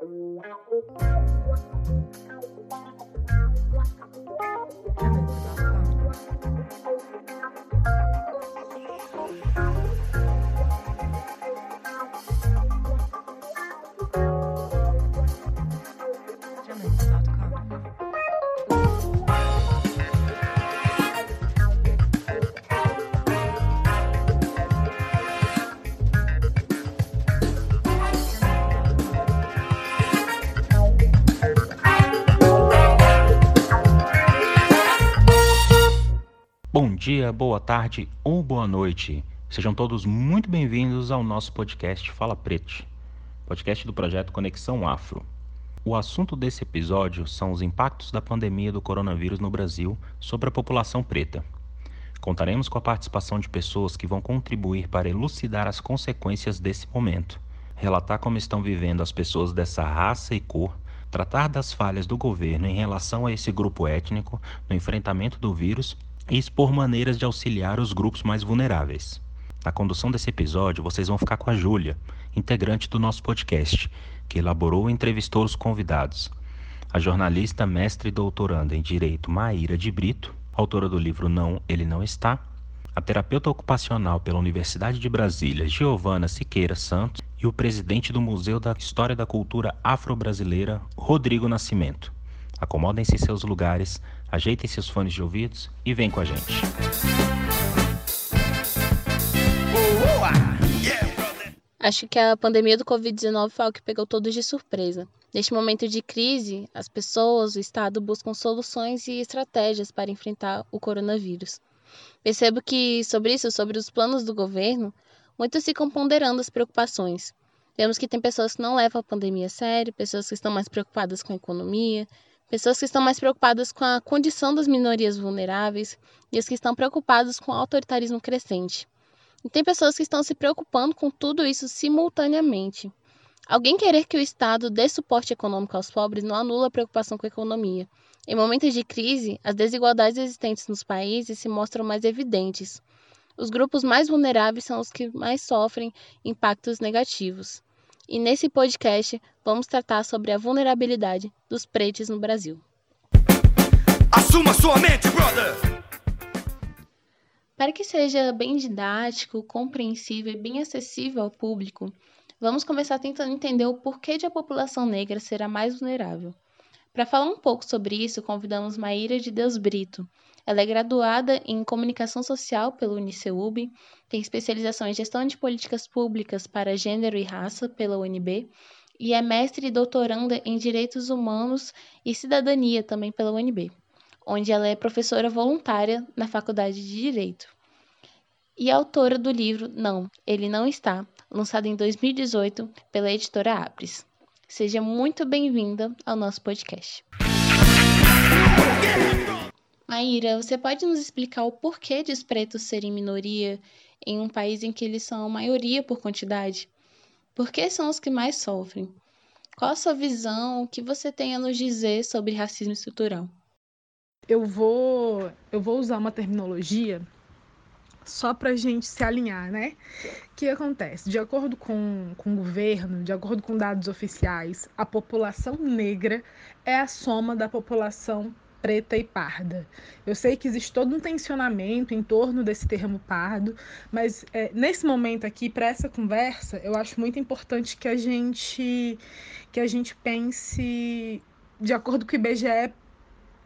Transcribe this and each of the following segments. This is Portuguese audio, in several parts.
Bom dia, boa tarde ou boa noite. Sejam todos muito bem-vindos ao nosso podcast Fala Preto, podcast do projeto Conexão Afro. O assunto desse episódio são os impactos da pandemia do coronavírus no Brasil sobre a população preta. Contaremos com a participação de pessoas que vão contribuir para elucidar as consequências desse momento, relatar como estão vivendo as pessoas dessa raça e cor, tratar das falhas do governo em relação a esse grupo étnico no enfrentamento do vírus e expor maneiras de auxiliar os grupos mais vulneráveis. Na condução desse episódio, vocês vão ficar com a Júlia, integrante do nosso podcast, que elaborou e entrevistou os convidados. A jornalista, mestre e doutoranda em Direito Maíra de Brito, autora do livro Não, Ele Não Está, a terapeuta ocupacional pela Universidade de Brasília, Giovana Siqueira Santos, e o presidente do Museu da História da Cultura Afro-Brasileira, Rodrigo Nascimento. Acomodem-se em seus lugares, ajeitem seus fones de ouvidos e vem com a gente. Acho que a pandemia do Covid-19 foi algo que pegou todos de surpresa. Neste momento de crise, as pessoas, o Estado buscam soluções e estratégias para enfrentar o coronavírus. Percebo que sobre isso, sobre os planos do governo, muitos ficam ponderando as preocupações. Vemos que tem pessoas que não levam a pandemia a sério, pessoas que estão mais preocupadas com a economia, pessoas que estão mais preocupadas com a condição das minorias vulneráveis e as que estão preocupadas com o autoritarismo crescente. E tem pessoas que estão se preocupando com tudo isso simultaneamente. Alguém querer que o Estado dê suporte econômico aos pobres não anula a preocupação com a economia. Em momentos de crise, as desigualdades existentes nos países se mostram mais evidentes. Os grupos mais vulneráveis são os que mais sofrem impactos negativos e nesse podcast vamos tratar sobre a vulnerabilidade dos pretos no Brasil. Assuma sua mente, brother! Para que seja bem didático, compreensível e bem acessível ao público, vamos começar tentando entender o porquê de a população negra ser a mais vulnerável. Para falar um pouco sobre isso, convidamos Maíra de Deus Brito, ela é graduada em Comunicação Social pelo UniceuB, tem especialização em Gestão de Políticas Públicas para Gênero e Raça pela UNB e é mestre e doutoranda em Direitos Humanos e Cidadania também pela UNB, onde ela é professora voluntária na Faculdade de Direito. E autora do livro Não, Ele Não Está, lançado em 2018 pela editora Apres. Seja muito bem-vinda ao nosso podcast. Maíra, você pode nos explicar o porquê de os pretos serem minoria em um país em que eles são maioria por quantidade? Por que são os que mais sofrem? Qual a sua visão? O que você tem a nos dizer sobre racismo estrutural? Eu vou, eu vou usar uma terminologia só para a gente se alinhar, né? O que acontece? De acordo com, com o governo, de acordo com dados oficiais, a população negra é a soma da população preta e parda. Eu sei que existe todo um tensionamento em torno desse termo pardo, mas é, nesse momento aqui, para essa conversa, eu acho muito importante que a gente que a gente pense de acordo com o IBGE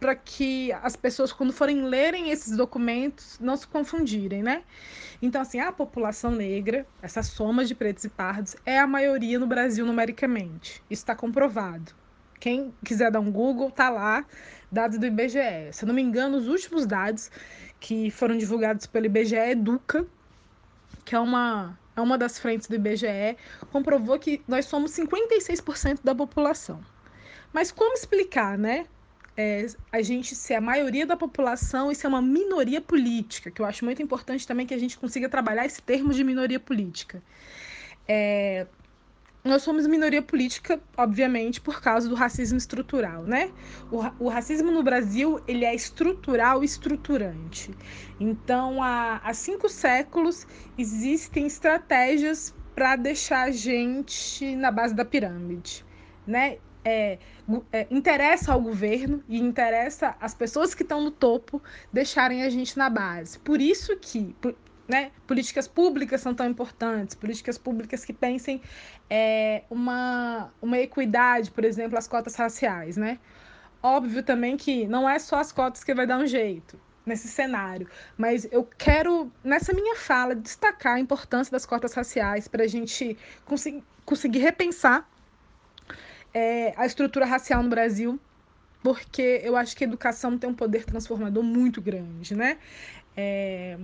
para que as pessoas, quando forem lerem esses documentos, não se confundirem, né? Então, assim, a população negra, essa soma de pretos e pardos, é a maioria no Brasil numericamente. Isso está comprovado. Quem quiser dar um Google, tá lá dados do IBGE. Se eu não me engano, os últimos dados que foram divulgados pelo IBGE Educa, que é uma, é uma das frentes do IBGE, comprovou que nós somos 56% da população. Mas como explicar, né? É, a gente ser a maioria da população e ser uma minoria política, que eu acho muito importante também que a gente consiga trabalhar esse termo de minoria política. É, nós somos minoria política, obviamente, por causa do racismo estrutural, né? O, o, racismo no Brasil, ele é estrutural e estruturante. Então, há, há cinco séculos, existem estratégias para deixar a gente na base da pirâmide. né, é, é, interessa ao governo e interessa as pessoas que estão no topo deixarem a gente na base. Por isso que né, políticas públicas são tão importantes, políticas públicas que pensem é, uma, uma equidade, por exemplo, as cotas raciais. Né? Óbvio também que não é só as cotas que vai dar um jeito nesse cenário, mas eu quero, nessa minha fala, destacar a importância das cotas raciais para a gente conseguir, conseguir repensar é, a estrutura racial no Brasil, porque eu acho que a educação tem um poder transformador muito grande, né? É,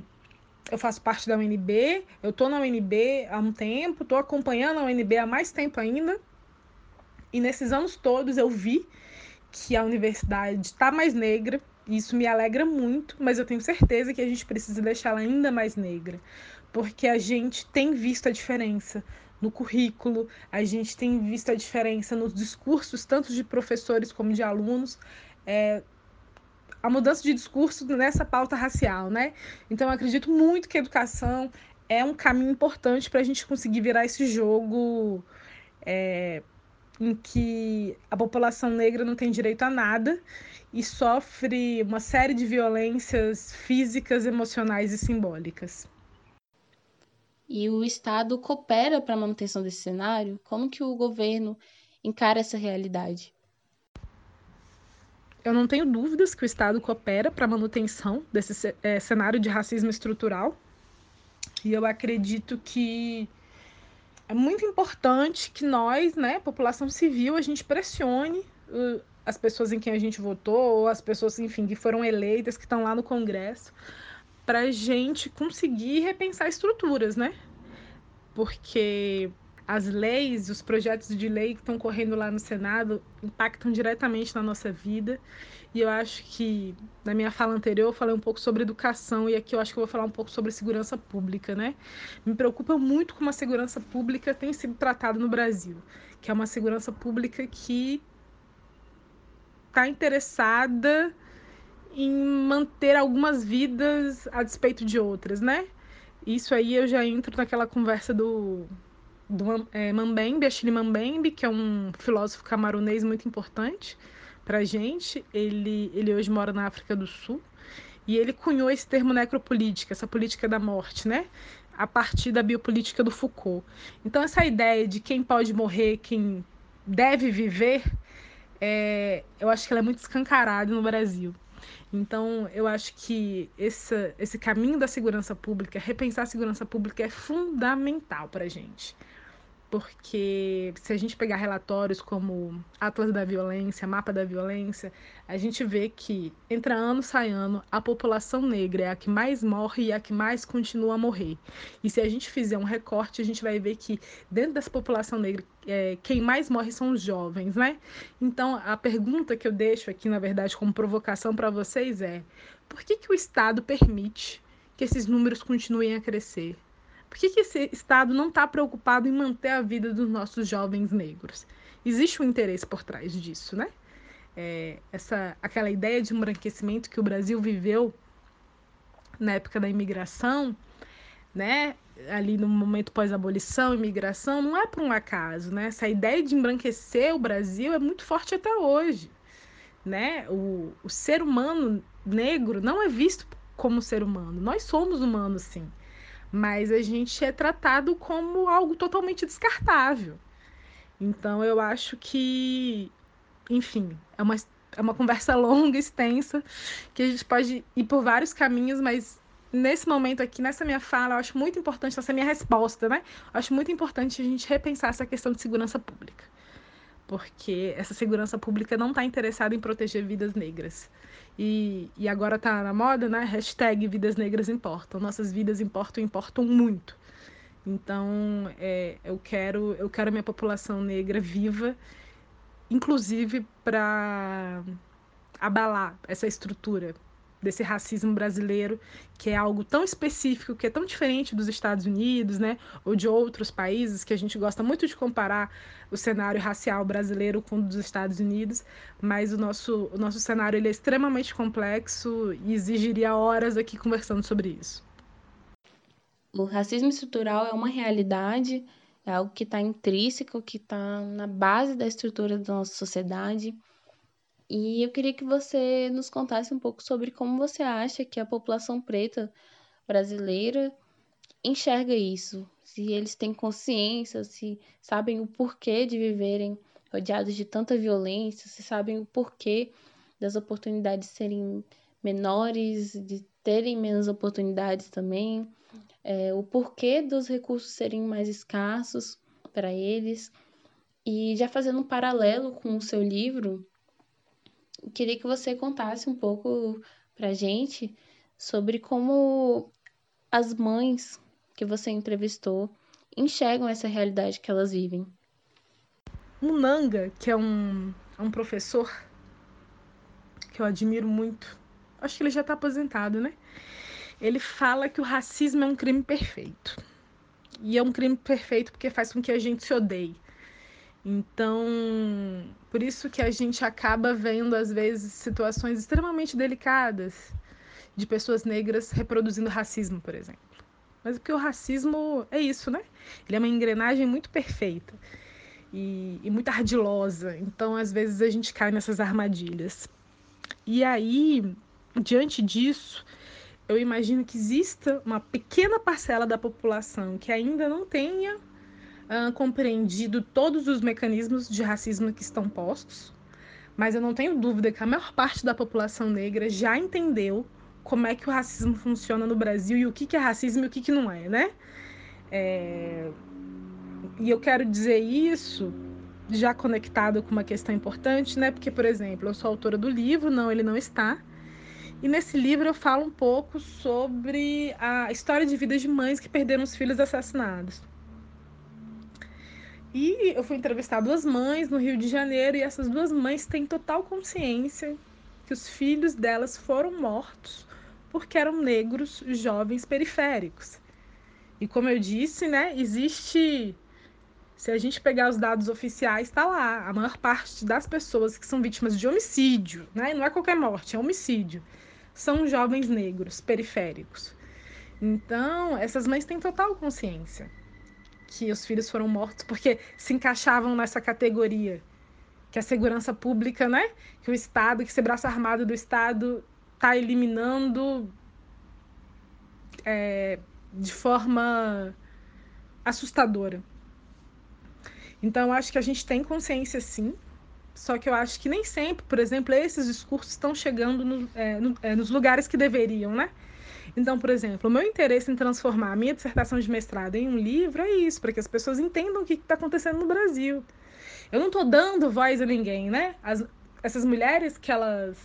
eu faço parte da UNB, eu estou na UNB há um tempo, estou acompanhando a UNB há mais tempo ainda, e nesses anos todos eu vi que a universidade está mais negra, e isso me alegra muito, mas eu tenho certeza que a gente precisa deixá-la ainda mais negra, porque a gente tem visto a diferença no currículo, a gente tem visto a diferença nos discursos, tanto de professores como de alunos, é, a mudança de discurso nessa pauta racial, né? Então, eu acredito muito que a educação é um caminho importante para a gente conseguir virar esse jogo é, em que a população negra não tem direito a nada e sofre uma série de violências físicas, emocionais e simbólicas e o Estado coopera para a manutenção desse cenário? Como que o governo encara essa realidade? Eu não tenho dúvidas que o Estado coopera para a manutenção desse é, cenário de racismo estrutural. E eu acredito que é muito importante que nós, né, população civil, a gente pressione uh, as pessoas em quem a gente votou, ou as pessoas, enfim, que foram eleitas, que estão lá no Congresso, para a gente conseguir repensar estruturas, né? Porque as leis, os projetos de lei que estão correndo lá no Senado impactam diretamente na nossa vida. E eu acho que, na minha fala anterior, eu falei um pouco sobre educação, e aqui eu acho que eu vou falar um pouco sobre segurança pública, né? Me preocupa muito como a segurança pública tem sido tratada no Brasil, que é uma segurança pública que está interessada em manter algumas vidas a despeito de outras, né? Isso aí eu já entro naquela conversa do, do é, Mambembe, Achille Mambembe, que é um filósofo camaronês muito importante para a gente. Ele, ele hoje mora na África do Sul e ele cunhou esse termo necropolítica, essa política da morte, né? A partir da biopolítica do Foucault. Então, essa ideia de quem pode morrer, quem deve viver, é, eu acho que ela é muito escancarada no Brasil. Então, eu acho que esse, esse caminho da segurança pública, repensar a segurança pública é fundamental para a gente porque se a gente pegar relatórios como Atlas da Violência, Mapa da Violência, a gente vê que entre ano sai ano a população negra é a que mais morre e a que mais continua a morrer. E se a gente fizer um recorte, a gente vai ver que dentro dessa população negra, é, quem mais morre são os jovens, né? Então, a pergunta que eu deixo aqui, na verdade, como provocação para vocês é: por que, que o Estado permite que esses números continuem a crescer? Por que, que esse Estado não está preocupado em manter a vida dos nossos jovens negros? Existe um interesse por trás disso, né? É, essa, aquela ideia de embranquecimento que o Brasil viveu na época da imigração, né? Ali no momento pós-abolição, imigração, não é por um acaso, né? Essa ideia de embranquecer o Brasil é muito forte até hoje, né? O, o ser humano negro não é visto como ser humano. Nós somos humanos, sim mas a gente é tratado como algo totalmente descartável. Então eu acho que, enfim, é uma, é uma conversa longa, extensa, que a gente pode ir por vários caminhos, mas nesse momento aqui, nessa minha fala, eu acho muito importante, essa minha resposta, né? Eu acho muito importante a gente repensar essa questão de segurança pública. Porque essa segurança pública não está interessada em proteger vidas negras. E, e agora tá na moda, né? Hashtag Vidas Negras Importam. Nossas vidas importam, importam muito. Então, é, eu quero eu quero minha população negra viva, inclusive para abalar essa estrutura desse racismo brasileiro, que é algo tão específico, que é tão diferente dos Estados Unidos, né, ou de outros países, que a gente gosta muito de comparar o cenário racial brasileiro com o dos Estados Unidos, mas o nosso, o nosso cenário ele é extremamente complexo e exigiria horas aqui conversando sobre isso. O racismo estrutural é uma realidade é algo que está intrínseco, que está na base da estrutura da nossa sociedade. E eu queria que você nos contasse um pouco sobre como você acha que a população preta brasileira enxerga isso, se eles têm consciência, se sabem o porquê de viverem rodeados de tanta violência, se sabem o porquê das oportunidades serem menores, de terem menos oportunidades também, é, o porquê dos recursos serem mais escassos para eles. E já fazendo um paralelo com o seu livro, queria que você contasse um pouco para gente sobre como as mães que você entrevistou enxergam essa realidade que elas vivem. Munanga, que é um, é um professor que eu admiro muito, acho que ele já está aposentado, né? Ele fala que o racismo é um crime perfeito. E é um crime perfeito porque faz com que a gente se odeie. Então, por isso que a gente acaba vendo, às vezes, situações extremamente delicadas de pessoas negras reproduzindo racismo, por exemplo. Mas porque o racismo é isso, né? Ele é uma engrenagem muito perfeita e, e muito ardilosa. Então, às vezes, a gente cai nessas armadilhas. E aí, diante disso, eu imagino que exista uma pequena parcela da população que ainda não tenha uh, compreendido todos os mecanismos de racismo que estão postos, mas eu não tenho dúvida que a maior parte da população negra já entendeu como é que o racismo funciona no Brasil e o que, que é racismo e o que, que não é, né? É... E eu quero dizer isso já conectado com uma questão importante, né? Porque, por exemplo, eu sou autora do livro, não, ele não está, e nesse livro eu falo um pouco sobre a história de vida de mães que perderam os filhos assassinados. E eu fui entrevistar duas mães no Rio de Janeiro e essas duas mães têm total consciência que os filhos delas foram mortos porque eram negros jovens periféricos. E como eu disse, né, existe se a gente pegar os dados oficiais, está lá. A maior parte das pessoas que são vítimas de homicídio, né? não é qualquer morte, é homicídio são jovens negros periféricos. Então, essas mães têm total consciência que os filhos foram mortos porque se encaixavam nessa categoria que a segurança pública, né, que o Estado, que esse braço armado do Estado está eliminando é, de forma assustadora. Então, acho que a gente tem consciência, sim, só que eu acho que nem sempre, por exemplo, esses discursos estão chegando no, é, no, é, nos lugares que deveriam, né? Então, por exemplo, o meu interesse em transformar a minha dissertação de mestrado em um livro é isso, para que as pessoas entendam o que está acontecendo no Brasil. Eu não estou dando voz a ninguém, né? As, essas mulheres que elas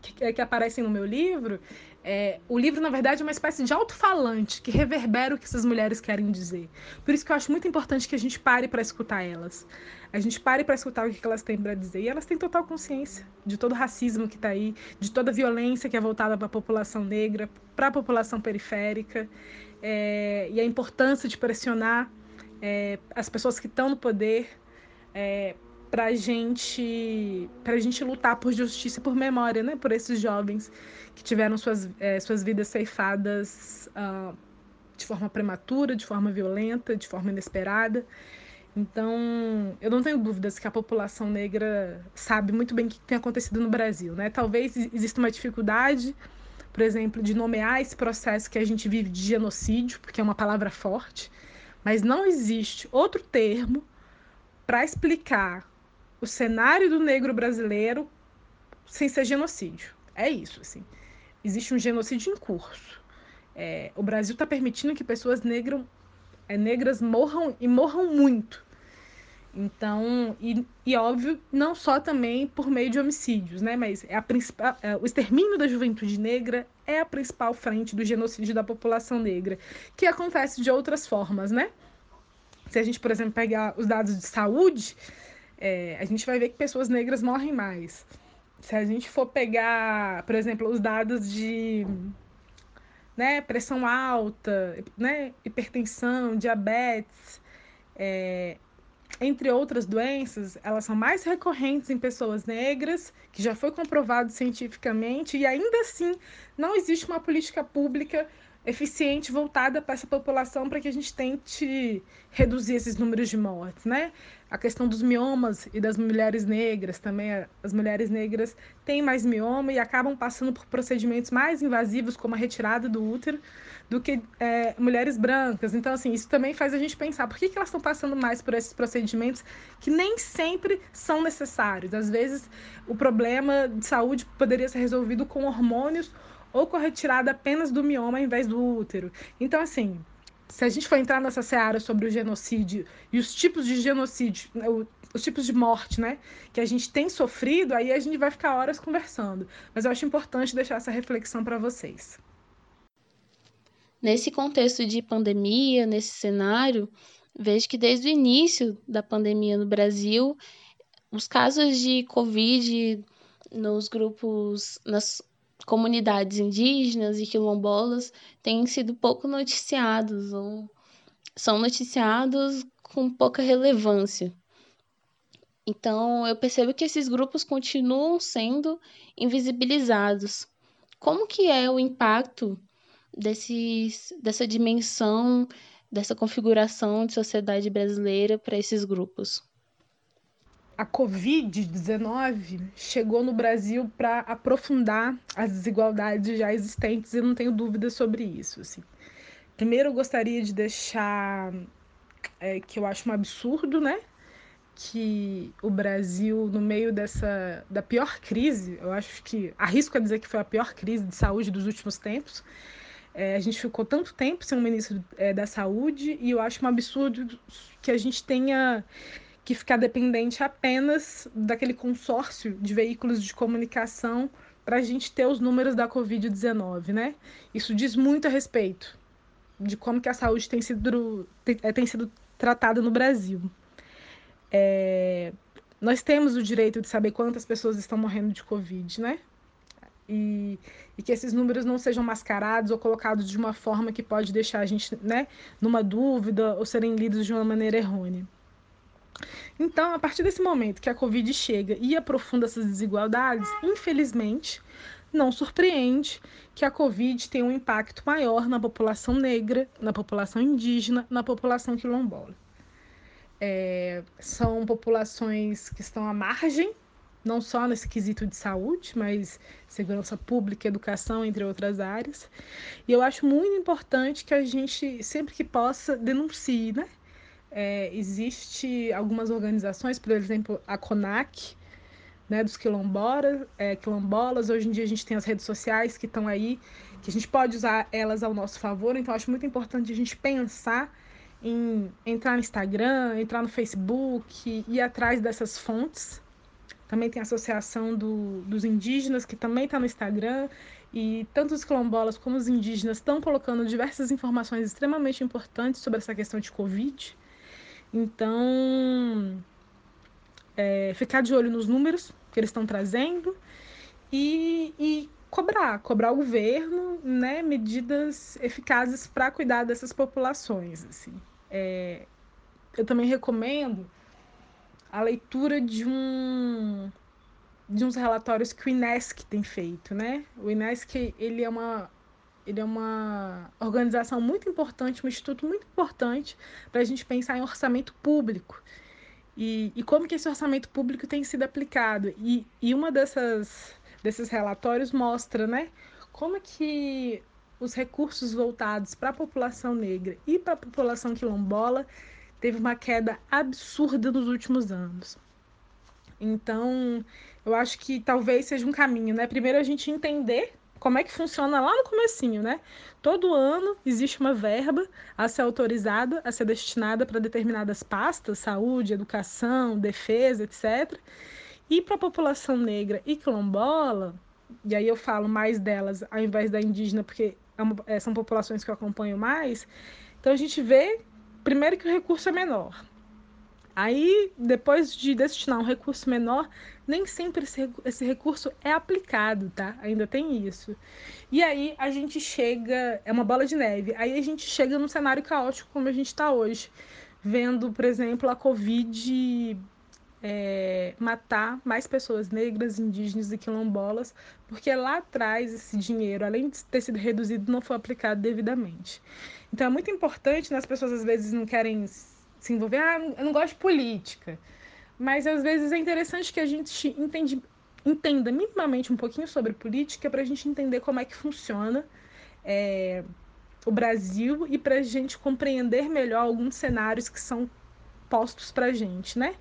que, que aparecem no meu livro, é, o livro, na verdade, é uma espécie de alto-falante que reverbera o que essas mulheres querem dizer. Por isso que eu acho muito importante que a gente pare para escutar elas. A gente pare para escutar o que elas têm para dizer. E elas têm total consciência de todo o racismo que está aí, de toda a violência que é voltada para a população negra, para a população periférica, é, e a importância de pressionar é, as pessoas que estão no poder para gente, a gente lutar por justiça e por memória, né? Por esses jovens que tiveram suas, é, suas vidas ceifadas uh, de forma prematura, de forma violenta, de forma inesperada. Então, eu não tenho dúvidas que a população negra sabe muito bem o que tem acontecido no Brasil, né? Talvez exista uma dificuldade, por exemplo, de nomear esse processo que a gente vive de genocídio, porque é uma palavra forte, mas não existe outro termo para explicar o cenário do negro brasileiro sem ser genocídio. É isso, assim. Existe um genocídio em curso. É, o Brasil está permitindo que pessoas negras, é, negras morram e morram muito. Então, e, e, óbvio, não só também por meio de homicídios, né? Mas é a principal, é, o extermínio da juventude negra é a principal frente do genocídio da população negra, que acontece de outras formas, né? Se a gente, por exemplo, pegar os dados de saúde, é, a gente vai ver que pessoas negras morrem mais. Se a gente for pegar, por exemplo, os dados de né, pressão alta, né, hipertensão, diabetes, é, entre outras doenças, elas são mais recorrentes em pessoas negras, que já foi comprovado cientificamente, e ainda assim não existe uma política pública eficiente voltada para essa população para que a gente tente reduzir esses números de mortes, né? A questão dos miomas e das mulheres negras também, as mulheres negras têm mais mioma e acabam passando por procedimentos mais invasivos, como a retirada do útero, do que é, mulheres brancas. Então, assim, isso também faz a gente pensar por que, que elas estão passando mais por esses procedimentos que nem sempre são necessários. Às vezes, o problema de saúde poderia ser resolvido com hormônios ou com a retirada apenas do mioma ao invés do útero. Então, assim, se a gente for entrar nessa seara sobre o genocídio e os tipos de genocídio, né, os tipos de morte, né, que a gente tem sofrido, aí a gente vai ficar horas conversando. Mas eu acho importante deixar essa reflexão para vocês. Nesse contexto de pandemia, nesse cenário, vejo que desde o início da pandemia no Brasil, os casos de Covid nos grupos, nas comunidades indígenas e quilombolas têm sido pouco noticiados ou são noticiados com pouca relevância. Então, eu percebo que esses grupos continuam sendo invisibilizados. Como que é o impacto desses, dessa dimensão, dessa configuração de sociedade brasileira para esses grupos? A Covid-19 chegou no Brasil para aprofundar as desigualdades já existentes e não tenho dúvidas sobre isso. Assim. Primeiro, eu gostaria de deixar é, que eu acho um absurdo, né? Que o Brasil, no meio dessa da pior crise, eu acho que arrisco a dizer que foi a pior crise de saúde dos últimos tempos. É, a gente ficou tanto tempo sem um ministro é, da saúde e eu acho um absurdo que a gente tenha que ficar dependente apenas daquele consórcio de veículos de comunicação para a gente ter os números da Covid-19, né? Isso diz muito a respeito de como que a saúde tem sido, tem, é, tem sido tratada no Brasil. É, nós temos o direito de saber quantas pessoas estão morrendo de Covid, né? E, e, que esses números não sejam mascarados ou colocados de uma forma que pode deixar a gente né, numa dúvida ou serem lidos de uma maneira errônea. Então, a partir desse momento que a Covid chega e aprofunda essas desigualdades, infelizmente, não surpreende que a Covid tenha um impacto maior na população negra, na população indígena, na população quilombola. É, são populações que estão à margem, não só nesse quesito de saúde, mas segurança pública, educação, entre outras áreas. E eu acho muito importante que a gente, sempre que possa, denuncie, né? É, existe algumas organizações, por exemplo, a CONAC, né, dos quilombolas, é, quilombolas. Hoje em dia a gente tem as redes sociais que estão aí, que a gente pode usar elas ao nosso favor. Então, acho muito importante a gente pensar em entrar no Instagram, entrar no Facebook, ir atrás dessas fontes. Também tem a Associação do, dos Indígenas, que também está no Instagram. E tanto os quilombolas como os indígenas estão colocando diversas informações extremamente importantes sobre essa questão de Covid. Então, é, ficar de olho nos números que eles estão trazendo e, e cobrar, cobrar o governo, né, medidas eficazes para cuidar dessas populações. Assim. É, eu também recomendo a leitura de um de uns relatórios que o INESC tem feito, né? O INESC ele é uma ele é uma organização muito importante, um instituto muito importante para a gente pensar em orçamento público e, e, como que esse orçamento público tem sido aplicado. E, e uma dessas desses relatórios mostra, né, como é que os recursos voltados para a população negra e para a população quilombola teve uma queda absurda nos últimos anos. Então, eu acho que talvez seja um caminho, né? Primeiro a gente entender como é que funciona lá no comecinho, né? Todo ano existe uma verba a ser autorizada, a ser destinada para determinadas pastas, saúde, educação, defesa, etc. E para a população negra e quilombola, e aí eu falo mais delas ao invés da indígena, porque é é, são populações que eu acompanho mais, então a gente vê, primeiro, que o recurso é menor. Aí, depois de destinar um recurso menor, nem sempre esse, esse recurso é aplicado, tá? Ainda tem isso. E aí a gente chega, é uma bola de neve, aí a gente chega num cenário caótico como a gente está hoje, vendo, por exemplo, a Covid é, matar mais pessoas negras, indígenas e quilombolas, porque lá atrás esse dinheiro, além de ter sido reduzido, não foi aplicado devidamente. Então é muito importante, né? as pessoas às vezes não querem se envolver, ah, eu não gosto de política, mas às vezes é interessante que a gente entende, entenda minimamente um pouquinho sobre política para a gente entender como é que funciona é, o Brasil e para a gente compreender melhor alguns cenários que são postos para a gente, né?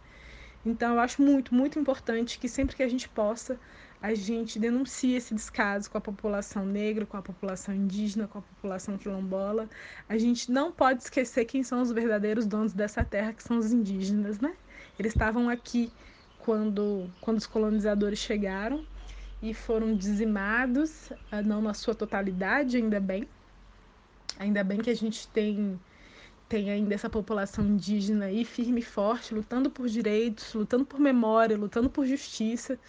Então, eu acho muito, muito importante que sempre que a gente possa, a gente denuncie esse descaso com a população negra, com a população indígena, com a população quilombola. A gente não pode esquecer quem são os verdadeiros donos dessa terra, que são os indígenas, né? Eles estavam aqui quando, quando os colonizadores chegaram e foram dizimados, ah, não na sua totalidade, ainda bem. Ainda bem que a gente tem tem ainda essa população indígena aí firme e forte, lutando por direitos, lutando por memória, lutando por justiça.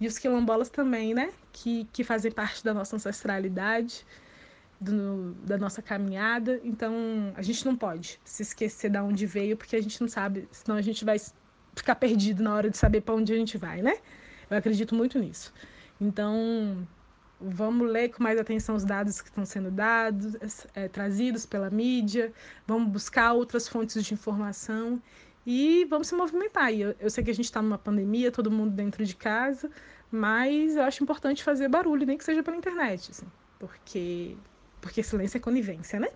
E os quilombolas também, né? Que, que fazem parte da nossa ancestralidade, do, da nossa caminhada. Então, a gente não pode se esquecer de onde veio, porque a gente não sabe, senão a gente vai ficar perdido na hora de saber para onde a gente vai, né? Eu acredito muito nisso. Então, Vamos ler com mais atenção os dados que estão sendo dados, é, trazidos pela mídia, vamos buscar outras fontes de informação e vamos se movimentar. Eu, eu sei que a gente está numa pandemia, todo mundo dentro de casa, mas eu acho importante fazer barulho, nem que seja pela internet, assim, porque, porque silêncio é conivência, né?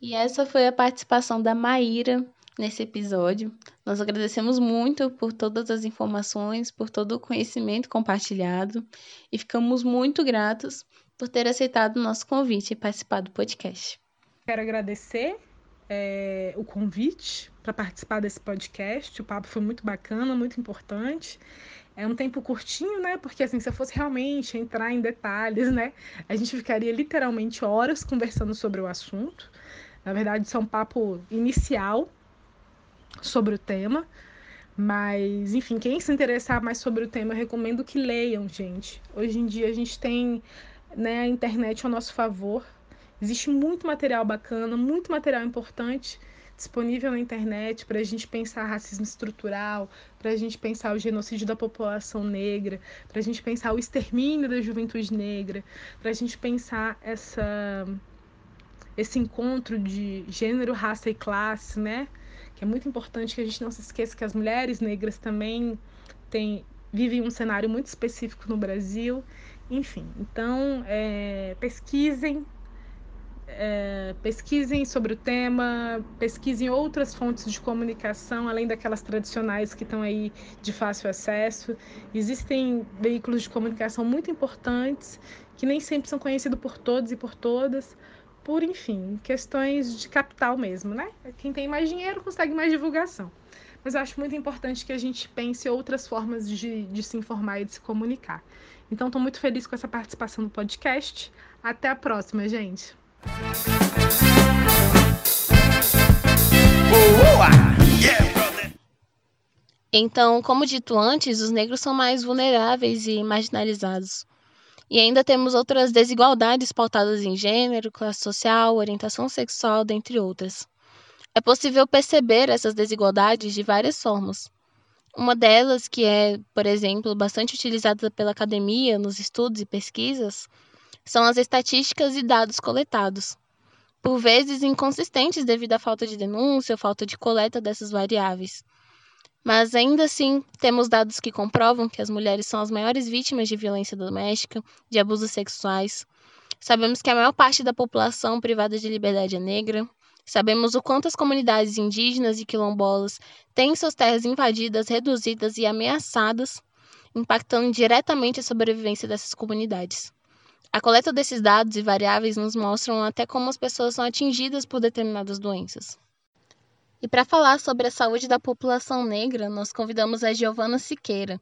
E essa foi a participação da Maíra nesse episódio. Nós agradecemos muito por todas as informações, por todo o conhecimento compartilhado e ficamos muito gratos por ter aceitado o nosso convite e participar do podcast. Quero agradecer é, o convite para participar desse podcast. O papo foi muito bacana, muito importante. É um tempo curtinho, né? Porque assim, se eu fosse realmente entrar em detalhes, né, a gente ficaria literalmente horas conversando sobre o assunto. Na verdade, isso é um papo inicial sobre o tema. Mas, enfim, quem se interessar mais sobre o tema, eu recomendo que leiam, gente. Hoje em dia a gente tem né, a internet ao nosso favor. Existe muito material bacana, muito material importante disponível na internet para a gente pensar racismo estrutural, para a gente pensar o genocídio da população negra, para a gente pensar o extermínio da juventude negra, para a gente pensar essa, esse encontro de gênero, raça e classe, né? que é muito importante que a gente não se esqueça que as mulheres negras também têm, vivem um cenário muito específico no Brasil. Enfim, então é, pesquisem, é, pesquisem sobre o tema, pesquisem outras fontes de comunicação, além daquelas tradicionais que estão aí de fácil acesso. Existem veículos de comunicação muito importantes que nem sempre são conhecidos por todos e por todas, por, enfim, questões de capital mesmo, né? Quem tem mais dinheiro consegue mais divulgação. Mas eu acho muito importante que a gente pense outras formas de, de se informar e de se comunicar. Então, estou muito feliz com essa participação no podcast. Até a próxima, gente. Então, como dito antes, os negros são mais vulneráveis e marginalizados. E ainda temos outras desigualdades pautadas em gênero, classe social, orientação sexual, dentre outras. É possível perceber essas desigualdades de várias formas. Uma delas, que é, por exemplo, bastante utilizada pela academia nos estudos e pesquisas, são as estatísticas e dados coletados, por vezes inconsistentes devido à falta de denúncia ou falta de coleta dessas variáveis. Mas ainda assim, temos dados que comprovam que as mulheres são as maiores vítimas de violência doméstica, de abusos sexuais. Sabemos que a maior parte da população privada de liberdade é negra. Sabemos o quanto as comunidades indígenas e quilombolas têm suas terras invadidas, reduzidas e ameaçadas, impactando diretamente a sobrevivência dessas comunidades. A coleta desses dados e variáveis nos mostram até como as pessoas são atingidas por determinadas doenças. E para falar sobre a saúde da população negra, nós convidamos a Giovana Siqueira.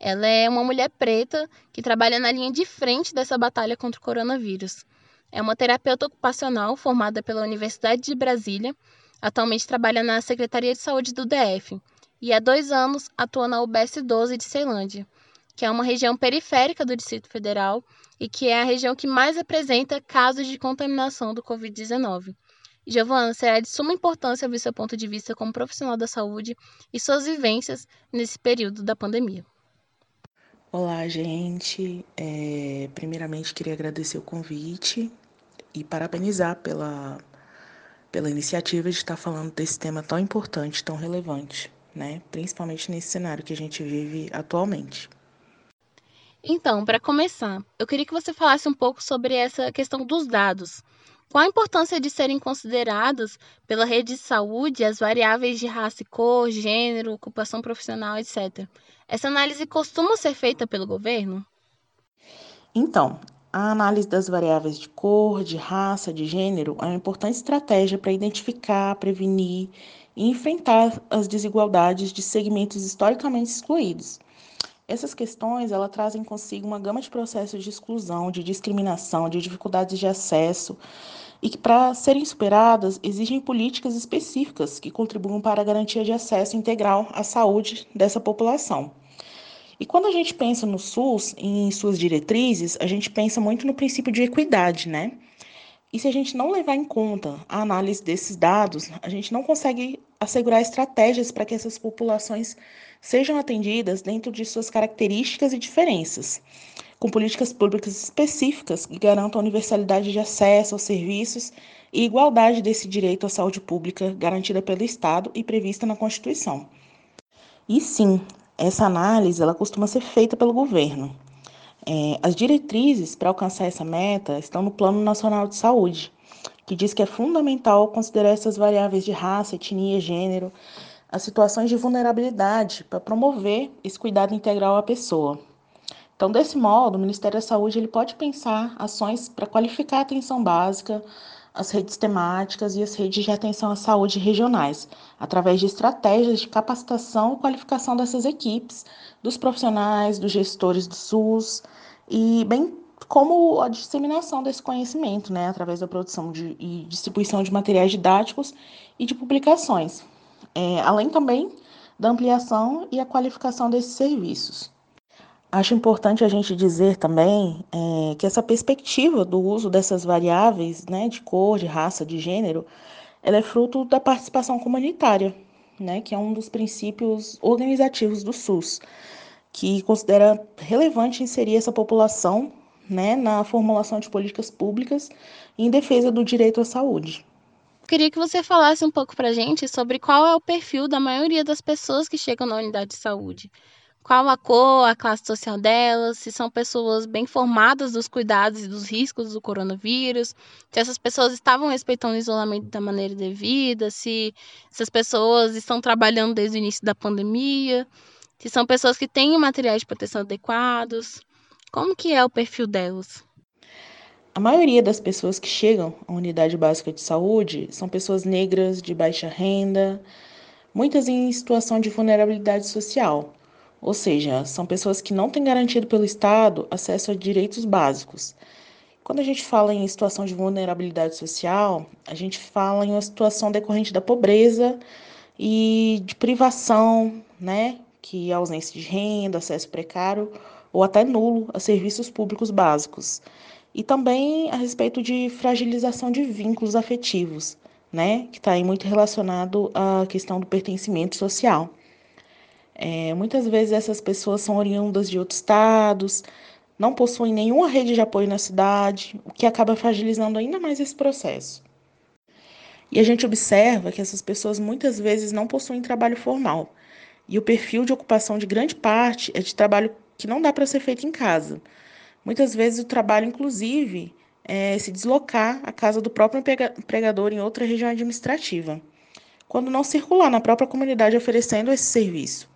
Ela é uma mulher preta que trabalha na linha de frente dessa batalha contra o coronavírus. É uma terapeuta ocupacional formada pela Universidade de Brasília, atualmente trabalha na Secretaria de Saúde do DF e há dois anos atua na UBS 12 de Ceilândia, que é uma região periférica do Distrito Federal e que é a região que mais apresenta casos de contaminação do Covid-19. Giovana, será de suma importância ouvir seu ponto de vista como profissional da saúde e suas vivências nesse período da pandemia. Olá, gente. É, primeiramente, queria agradecer o convite e parabenizar pela, pela iniciativa de estar falando desse tema tão importante, tão relevante, né? principalmente nesse cenário que a gente vive atualmente. Então, para começar, eu queria que você falasse um pouco sobre essa questão dos dados. Qual a importância de serem consideradas pela rede de saúde as variáveis de raça e cor, gênero, ocupação profissional, etc. Essa análise costuma ser feita pelo governo? Então, a análise das variáveis de cor, de raça, de gênero é uma importante estratégia para identificar, prevenir e enfrentar as desigualdades de segmentos historicamente excluídos. Essas questões ela trazem consigo uma gama de processos de exclusão, de discriminação, de dificuldades de acesso e que, para serem superadas, exigem políticas específicas que contribuam para a garantia de acesso integral à saúde dessa população. E quando a gente pensa no SUS, em suas diretrizes, a gente pensa muito no princípio de equidade, né? E se a gente não levar em conta a análise desses dados, a gente não consegue assegurar estratégias para que essas populações sejam atendidas dentro de suas características e diferenças com políticas públicas específicas que garantam a universalidade de acesso aos serviços e igualdade desse direito à saúde pública garantida pelo Estado e prevista na Constituição. E sim, essa análise ela costuma ser feita pelo governo. É, as diretrizes para alcançar essa meta estão no Plano Nacional de Saúde, que diz que é fundamental considerar essas variáveis de raça, etnia, gênero, as situações de vulnerabilidade para promover esse cuidado integral à pessoa. Então, desse modo, o Ministério da Saúde ele pode pensar ações para qualificar a atenção básica, as redes temáticas e as redes de atenção à saúde regionais, através de estratégias de capacitação e qualificação dessas equipes, dos profissionais, dos gestores do SUS, e bem como a disseminação desse conhecimento, né, através da produção de, e distribuição de materiais didáticos e de publicações, é, além também da ampliação e a qualificação desses serviços. Acho importante a gente dizer também é, que essa perspectiva do uso dessas variáveis, né, de cor, de raça, de gênero, ela é fruto da participação comunitária, né, que é um dos princípios organizativos do SUS, que considera relevante inserir essa população né, na formulação de políticas públicas em defesa do direito à saúde. Queria que você falasse um pouco para a gente sobre qual é o perfil da maioria das pessoas que chegam na unidade de saúde qual a cor, a classe social delas, se são pessoas bem formadas dos cuidados e dos riscos do coronavírus, se essas pessoas estavam respeitando o isolamento da maneira devida, se essas pessoas estão trabalhando desde o início da pandemia, se são pessoas que têm materiais de proteção adequados. Como que é o perfil delas? A maioria das pessoas que chegam à unidade básica de saúde são pessoas negras de baixa renda, muitas em situação de vulnerabilidade social ou seja, são pessoas que não têm garantido pelo Estado acesso a direitos básicos. Quando a gente fala em situação de vulnerabilidade social, a gente fala em uma situação decorrente da pobreza e de privação, né, que é ausência de renda, acesso precário ou até nulo a serviços públicos básicos. E também a respeito de fragilização de vínculos afetivos, né, que está aí muito relacionado à questão do pertencimento social. É, muitas vezes essas pessoas são oriundas de outros estados, não possuem nenhuma rede de apoio na cidade, o que acaba fragilizando ainda mais esse processo. E a gente observa que essas pessoas muitas vezes não possuem trabalho formal, e o perfil de ocupação de grande parte é de trabalho que não dá para ser feito em casa. Muitas vezes o trabalho, inclusive, é se deslocar à casa do próprio empregador em outra região administrativa, quando não circular na própria comunidade oferecendo esse serviço.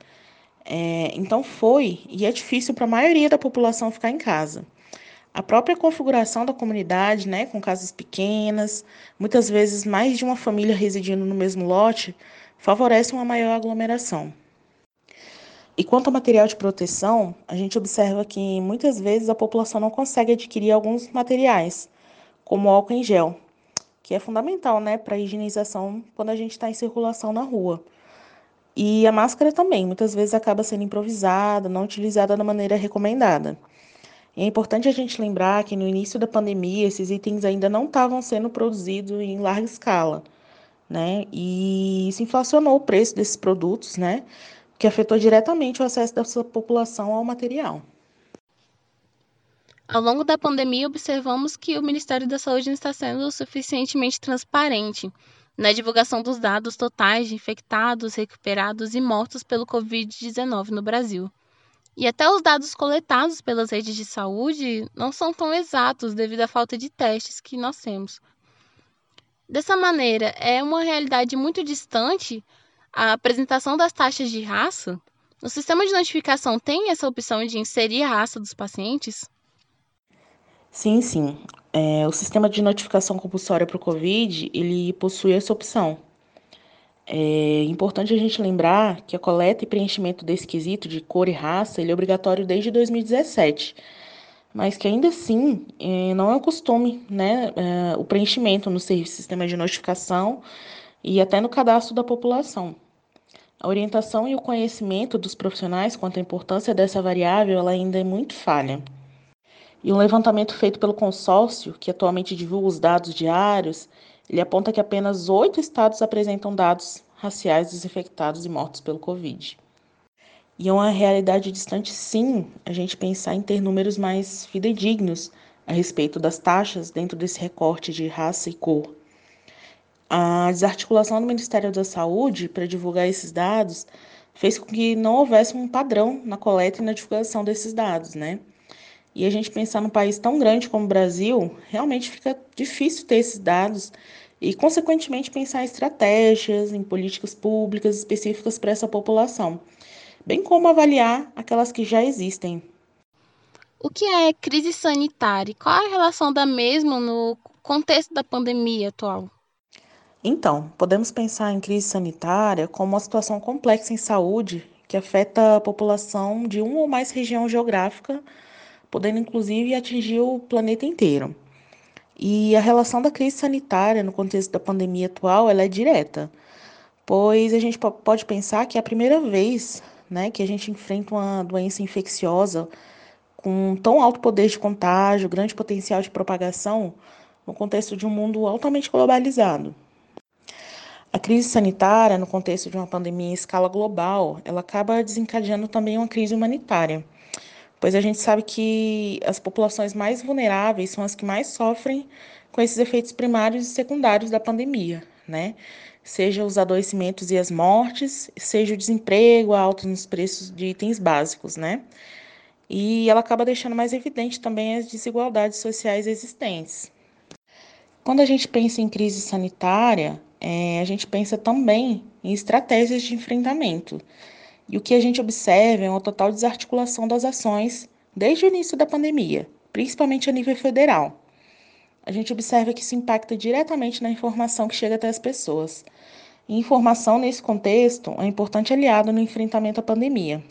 É, então foi e é difícil para a maioria da população ficar em casa. A própria configuração da comunidade, né, com casas pequenas, muitas vezes mais de uma família residindo no mesmo lote, favorece uma maior aglomeração. E quanto ao material de proteção, a gente observa que muitas vezes a população não consegue adquirir alguns materiais, como álcool em gel, que é fundamental né, para a higienização quando a gente está em circulação na rua. E a máscara também, muitas vezes acaba sendo improvisada, não utilizada da maneira recomendada. E é importante a gente lembrar que no início da pandemia esses itens ainda não estavam sendo produzidos em larga escala, né? E isso inflacionou o preço desses produtos, né? Que afetou diretamente o acesso dessa população ao material. Ao longo da pandemia, observamos que o Ministério da Saúde não está sendo suficientemente transparente na divulgação dos dados totais de infectados, recuperados e mortos pelo Covid-19 no Brasil. E até os dados coletados pelas redes de saúde não são tão exatos devido à falta de testes que nós temos. Dessa maneira, é uma realidade muito distante a apresentação das taxas de raça. O sistema de notificação tem essa opção de inserir a raça dos pacientes? Sim, sim. É, o sistema de notificação compulsória para o COVID, ele possui essa opção. É importante a gente lembrar que a coleta e preenchimento desse quesito de cor e raça ele é obrigatório desde 2017, mas que ainda assim é, não é o costume né, é, o preenchimento no sistema de notificação e até no cadastro da população. A orientação e o conhecimento dos profissionais quanto à importância dessa variável ela ainda é muito falha. E um levantamento feito pelo consórcio, que atualmente divulga os dados diários, ele aponta que apenas oito estados apresentam dados raciais dos infectados e mortos pelo Covid. E é uma realidade distante, sim, a gente pensar em ter números mais fidedignos a respeito das taxas dentro desse recorte de raça e cor. A desarticulação do Ministério da Saúde para divulgar esses dados fez com que não houvesse um padrão na coleta e na divulgação desses dados, né? E a gente pensar num país tão grande como o Brasil, realmente fica difícil ter esses dados e, consequentemente, pensar em estratégias, em políticas públicas específicas para essa população, bem como avaliar aquelas que já existem. O que é crise sanitária? Qual a relação da mesma no contexto da pandemia atual? Então, podemos pensar em crise sanitária como uma situação complexa em saúde que afeta a população de uma ou mais região geográfica podendo inclusive atingir o planeta inteiro. E a relação da crise sanitária no contexto da pandemia atual ela é direta, pois a gente pode pensar que é a primeira vez né, que a gente enfrenta uma doença infecciosa com tão alto poder de contágio, grande potencial de propagação, no contexto de um mundo altamente globalizado. A crise sanitária, no contexto de uma pandemia em escala global, ela acaba desencadeando também uma crise humanitária pois a gente sabe que as populações mais vulneráveis são as que mais sofrem com esses efeitos primários e secundários da pandemia, né? Seja os adoecimentos e as mortes, seja o desemprego, alto nos preços de itens básicos, né? E ela acaba deixando mais evidente também as desigualdades sociais existentes. Quando a gente pensa em crise sanitária, é, a gente pensa também em estratégias de enfrentamento. E o que a gente observa é uma total desarticulação das ações desde o início da pandemia, principalmente a nível federal. A gente observa que isso impacta diretamente na informação que chega até as pessoas. E informação, nesse contexto, é um importante aliado no enfrentamento à pandemia.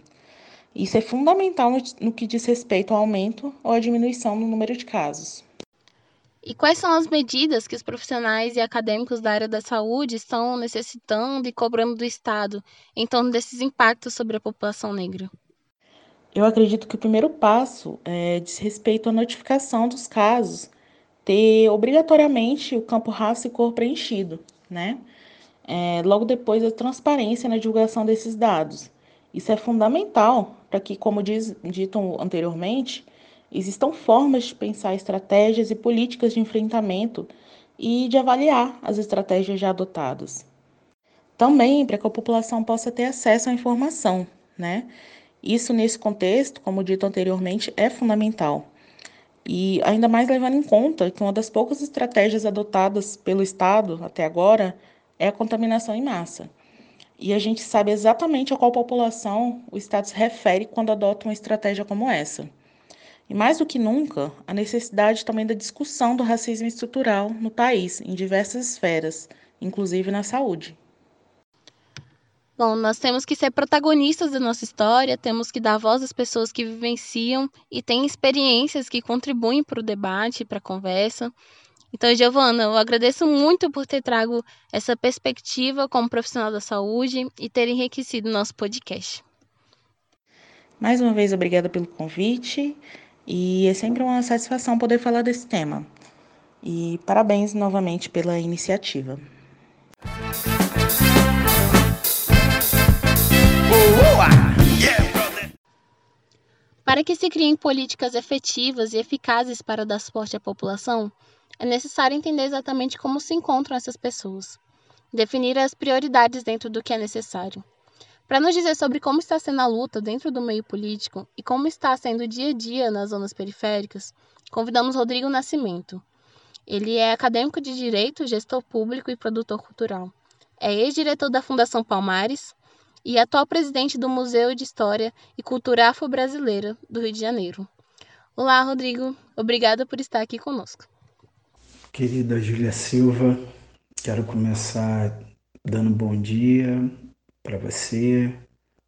Isso é fundamental no, no que diz respeito ao aumento ou à diminuição no número de casos. E quais são as medidas que os profissionais e acadêmicos da área da saúde estão necessitando e cobrando do Estado em torno desses impactos sobre a população negra? Eu acredito que o primeiro passo é, diz respeito à notificação dos casos, ter obrigatoriamente o campo raça e cor preenchido, né? É, logo depois, a transparência na divulgação desses dados. Isso é fundamental para que, como diz, dito anteriormente, Existam formas de pensar estratégias e políticas de enfrentamento e de avaliar as estratégias já adotadas. Também para que a população possa ter acesso à informação, né? Isso, nesse contexto, como dito anteriormente, é fundamental. E ainda mais levando em conta que uma das poucas estratégias adotadas pelo Estado até agora é a contaminação em massa. E a gente sabe exatamente a qual população o Estado se refere quando adota uma estratégia como essa. E mais do que nunca, a necessidade também da discussão do racismo estrutural no país, em diversas esferas, inclusive na saúde. Bom, nós temos que ser protagonistas da nossa história, temos que dar voz às pessoas que vivenciam e têm experiências que contribuem para o debate, para a conversa. Então, Giovana, eu agradeço muito por ter trago essa perspectiva como profissional da saúde e ter enriquecido nosso podcast. Mais uma vez, obrigada pelo convite E é sempre uma satisfação poder falar desse tema. E parabéns novamente pela iniciativa. Para que se criem políticas efetivas e eficazes para dar suporte à população, é necessário entender exatamente como se encontram essas pessoas, definir as prioridades dentro do que é necessário. Para nos dizer sobre como está sendo a luta dentro do meio político e como está sendo o dia a dia nas zonas periféricas, convidamos Rodrigo Nascimento. Ele é acadêmico de Direito, gestor público e produtor cultural. É ex-diretor da Fundação Palmares e atual presidente do Museu de História e Cultura Afro-Brasileira do Rio de Janeiro. Olá, Rodrigo. Obrigada por estar aqui conosco. Querida Júlia Silva, quero começar dando bom dia para você,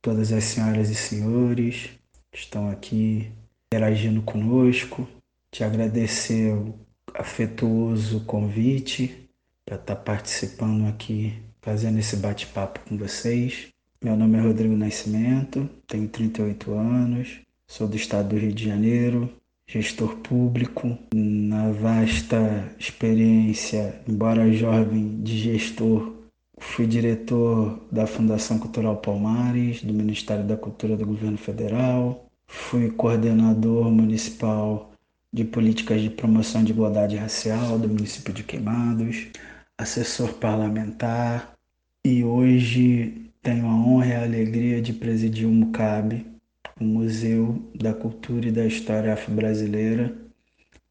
todas as senhoras e senhores que estão aqui interagindo conosco, te agradecer o afetuoso convite para estar tá participando aqui, fazendo esse bate-papo com vocês. Meu nome é Rodrigo Nascimento, tenho 38 anos, sou do estado do Rio de Janeiro, gestor público, na vasta experiência, embora jovem, de gestor Fui diretor da Fundação Cultural Palmares, do Ministério da Cultura do Governo Federal. Fui coordenador municipal de políticas de promoção de igualdade racial do município de Queimados, assessor parlamentar e hoje tenho a honra e a alegria de presidir o MUCAB, o Museu da Cultura e da História Afro-Brasileira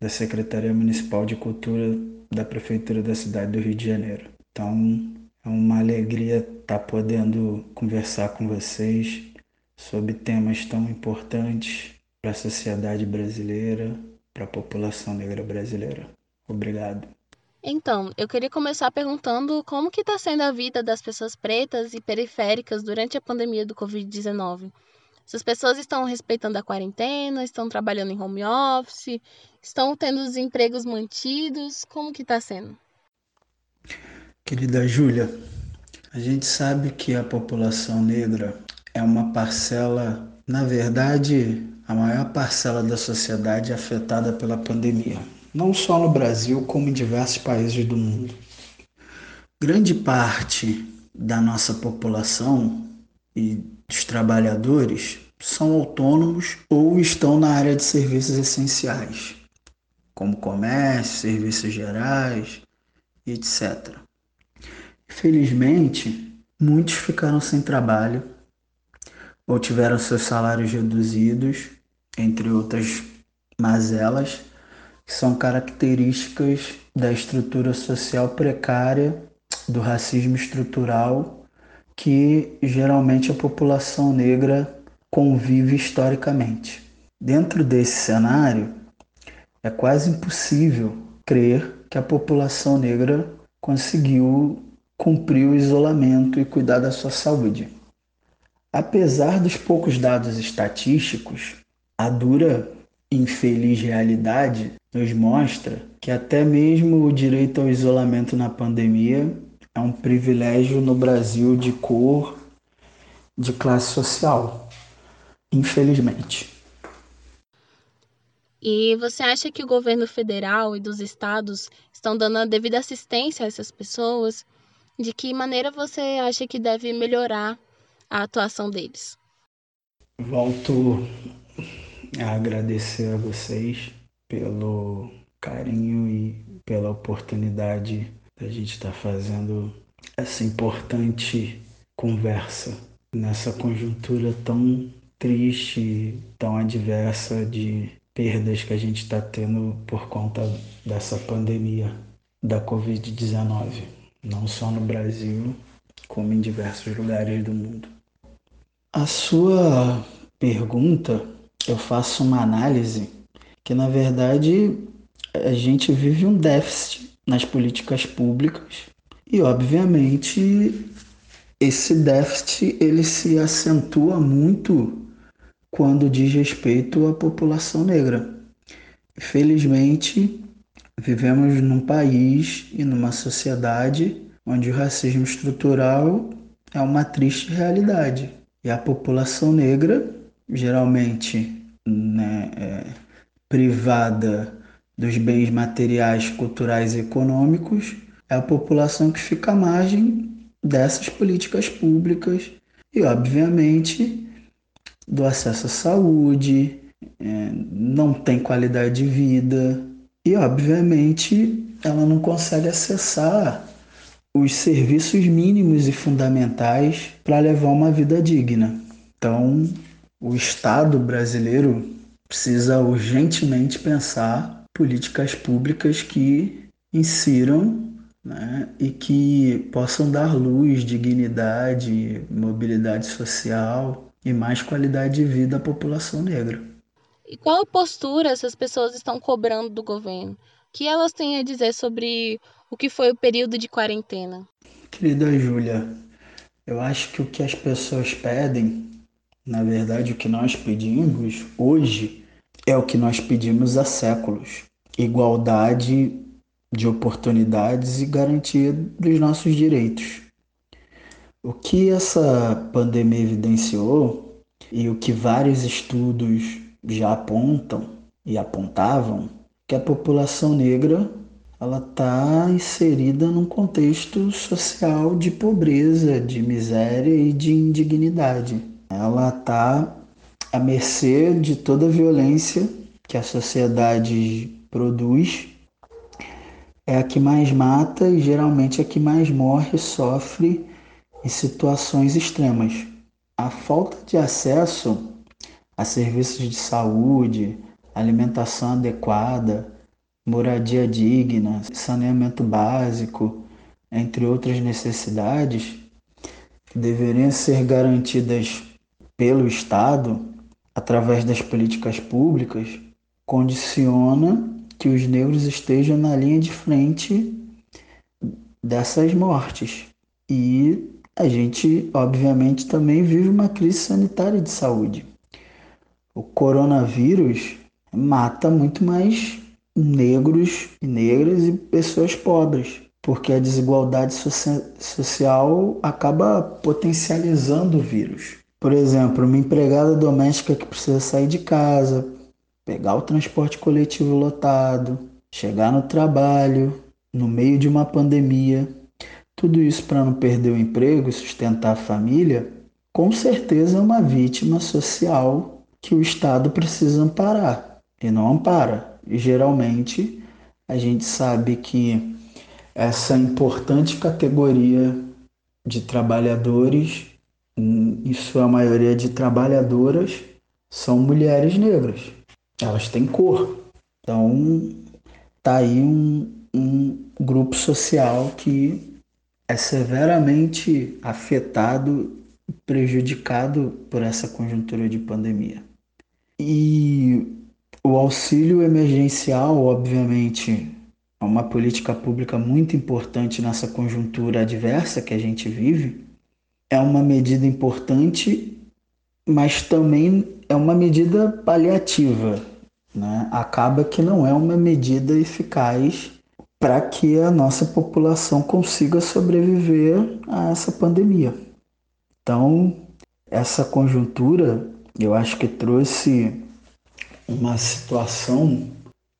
da Secretaria Municipal de Cultura da Prefeitura da cidade do Rio de Janeiro. Então, é uma alegria estar podendo conversar com vocês sobre temas tão importantes para a sociedade brasileira, para a população negra brasileira. Obrigado. Então, eu queria começar perguntando como que está sendo a vida das pessoas pretas e periféricas durante a pandemia do Covid-19. Essas pessoas estão respeitando a quarentena, estão trabalhando em home office, estão tendo os empregos mantidos, como que está sendo? Querida Júlia, a gente sabe que a população negra é uma parcela, na verdade, a maior parcela da sociedade afetada pela pandemia, não só no Brasil, como em diversos países do mundo. Grande parte da nossa população e dos trabalhadores são autônomos ou estão na área de serviços essenciais, como comércio, serviços gerais, etc. Felizmente, muitos ficaram sem trabalho ou tiveram seus salários reduzidos, entre outras mazelas, que são características da estrutura social precária, do racismo estrutural que geralmente a população negra convive historicamente. Dentro desse cenário, é quase impossível crer que a população negra conseguiu cumprir o isolamento e cuidar da sua saúde. Apesar dos poucos dados estatísticos, a dura infeliz realidade nos mostra que até mesmo o direito ao isolamento na pandemia é um privilégio no Brasil de cor, de classe social. Infelizmente. E você acha que o governo federal e dos estados estão dando a devida assistência a essas pessoas? De que maneira você acha que deve melhorar a atuação deles? Volto a agradecer a vocês pelo carinho e pela oportunidade da gente estar fazendo essa importante conversa nessa conjuntura tão triste, tão adversa de perdas que a gente está tendo por conta dessa pandemia da Covid-19 não só no Brasil, como em diversos lugares do mundo. A sua pergunta, eu faço uma análise que, na verdade, a gente vive um déficit nas políticas públicas e, obviamente, esse déficit ele se acentua muito quando diz respeito à população negra. Felizmente, Vivemos num país e numa sociedade onde o racismo estrutural é uma triste realidade. E a população negra, geralmente né, é, privada dos bens materiais, culturais e econômicos, é a população que fica à margem dessas políticas públicas e, obviamente, do acesso à saúde, é, não tem qualidade de vida e, obviamente, ela não consegue acessar os serviços mínimos e fundamentais para levar uma vida digna. Então, o Estado brasileiro precisa urgentemente pensar políticas públicas que insiram né, e que possam dar luz, dignidade, mobilidade social e mais qualidade de vida à população negra. E qual postura essas pessoas estão cobrando do governo? O que elas têm a dizer sobre o que foi o período de quarentena? Querida Júlia, eu acho que o que as pessoas pedem, na verdade, o que nós pedimos hoje é o que nós pedimos há séculos: igualdade de oportunidades e garantia dos nossos direitos. O que essa pandemia evidenciou e o que vários estudos já apontam e apontavam que a população negra ela está inserida num contexto social de pobreza, de miséria e de indignidade. Ela está à mercê de toda a violência que a sociedade produz. É a que mais mata e geralmente é a que mais morre sofre em situações extremas. A falta de acesso a serviços de saúde, alimentação adequada, moradia digna, saneamento básico, entre outras necessidades que deveriam ser garantidas pelo Estado através das políticas públicas, condiciona que os negros estejam na linha de frente dessas mortes. E a gente, obviamente, também vive uma crise sanitária de saúde. O coronavírus mata muito mais negros e negras e pessoas pobres, porque a desigualdade social acaba potencializando o vírus. Por exemplo, uma empregada doméstica que precisa sair de casa, pegar o transporte coletivo lotado, chegar no trabalho, no meio de uma pandemia, tudo isso para não perder o emprego e sustentar a família, com certeza é uma vítima social que o Estado precisa amparar e não ampara. E geralmente a gente sabe que essa importante categoria de trabalhadores, em sua maioria de trabalhadoras, são mulheres negras. Elas têm cor. Então, tá aí um, um grupo social que é severamente afetado, prejudicado por essa conjuntura de pandemia. E o auxílio emergencial, obviamente, é uma política pública muito importante nessa conjuntura adversa que a gente vive. É uma medida importante, mas também é uma medida paliativa. Né? Acaba que não é uma medida eficaz para que a nossa população consiga sobreviver a essa pandemia. Então, essa conjuntura eu acho que trouxe uma situação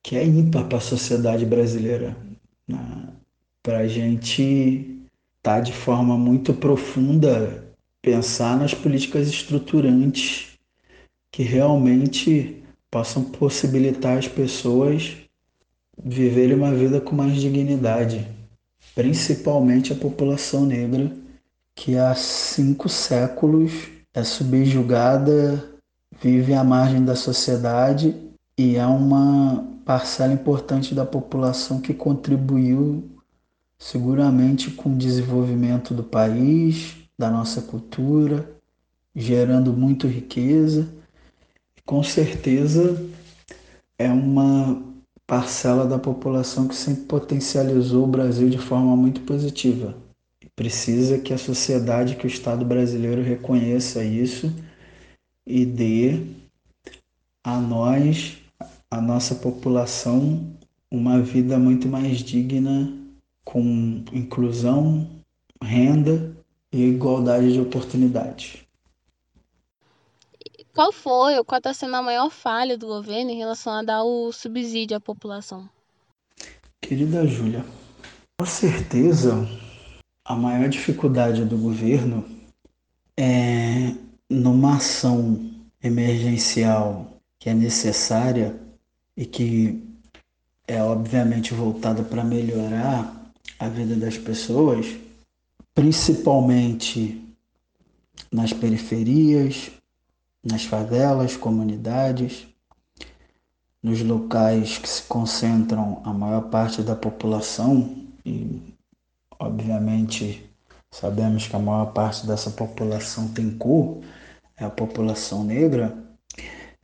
que é ímpar para a sociedade brasileira. Né? Para a gente tá de forma muito profunda pensar nas políticas estruturantes que realmente possam possibilitar as pessoas viverem uma vida com mais dignidade, principalmente a população negra, que há cinco séculos é subjugada vive à margem da sociedade e é uma parcela importante da população que contribuiu seguramente com o desenvolvimento do país, da nossa cultura, gerando muito riqueza. Com certeza é uma parcela da população que sempre potencializou o Brasil de forma muito positiva. Precisa que a sociedade, que o Estado brasileiro reconheça isso e dê a nós, a nossa população, uma vida muito mais digna, com inclusão, renda e igualdade de oportunidades. Qual foi ou qual está sendo a maior falha do governo em relação a dar o subsídio à população? Querida Júlia, com certeza a maior dificuldade do governo é numa ação emergencial que é necessária e que é obviamente voltada para melhorar a vida das pessoas, principalmente nas periferias, nas favelas, comunidades, nos locais que se concentram a maior parte da população e obviamente sabemos que a maior parte dessa população tem cor, é a população negra,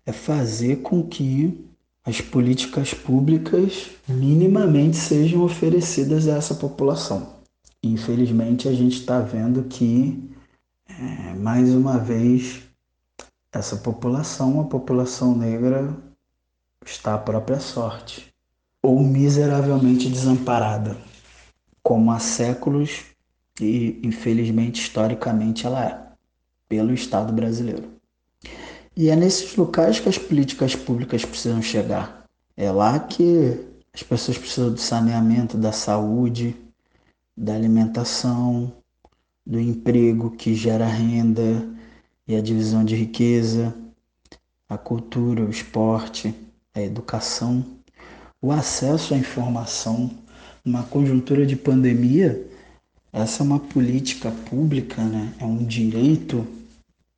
é fazer com que as políticas públicas minimamente sejam oferecidas a essa população. Infelizmente, a gente está vendo que, é, mais uma vez, essa população, a população negra, está à própria sorte ou miseravelmente desamparada, como há séculos e, infelizmente, historicamente, ela é, pelo Estado brasileiro. E é nesses locais que as políticas públicas precisam chegar. É lá que as pessoas precisam do saneamento, da saúde, da alimentação, do emprego que gera renda e a divisão de riqueza, a cultura, o esporte, a educação, o acesso à informação. Numa conjuntura de pandemia, essa é uma política pública, né? é um direito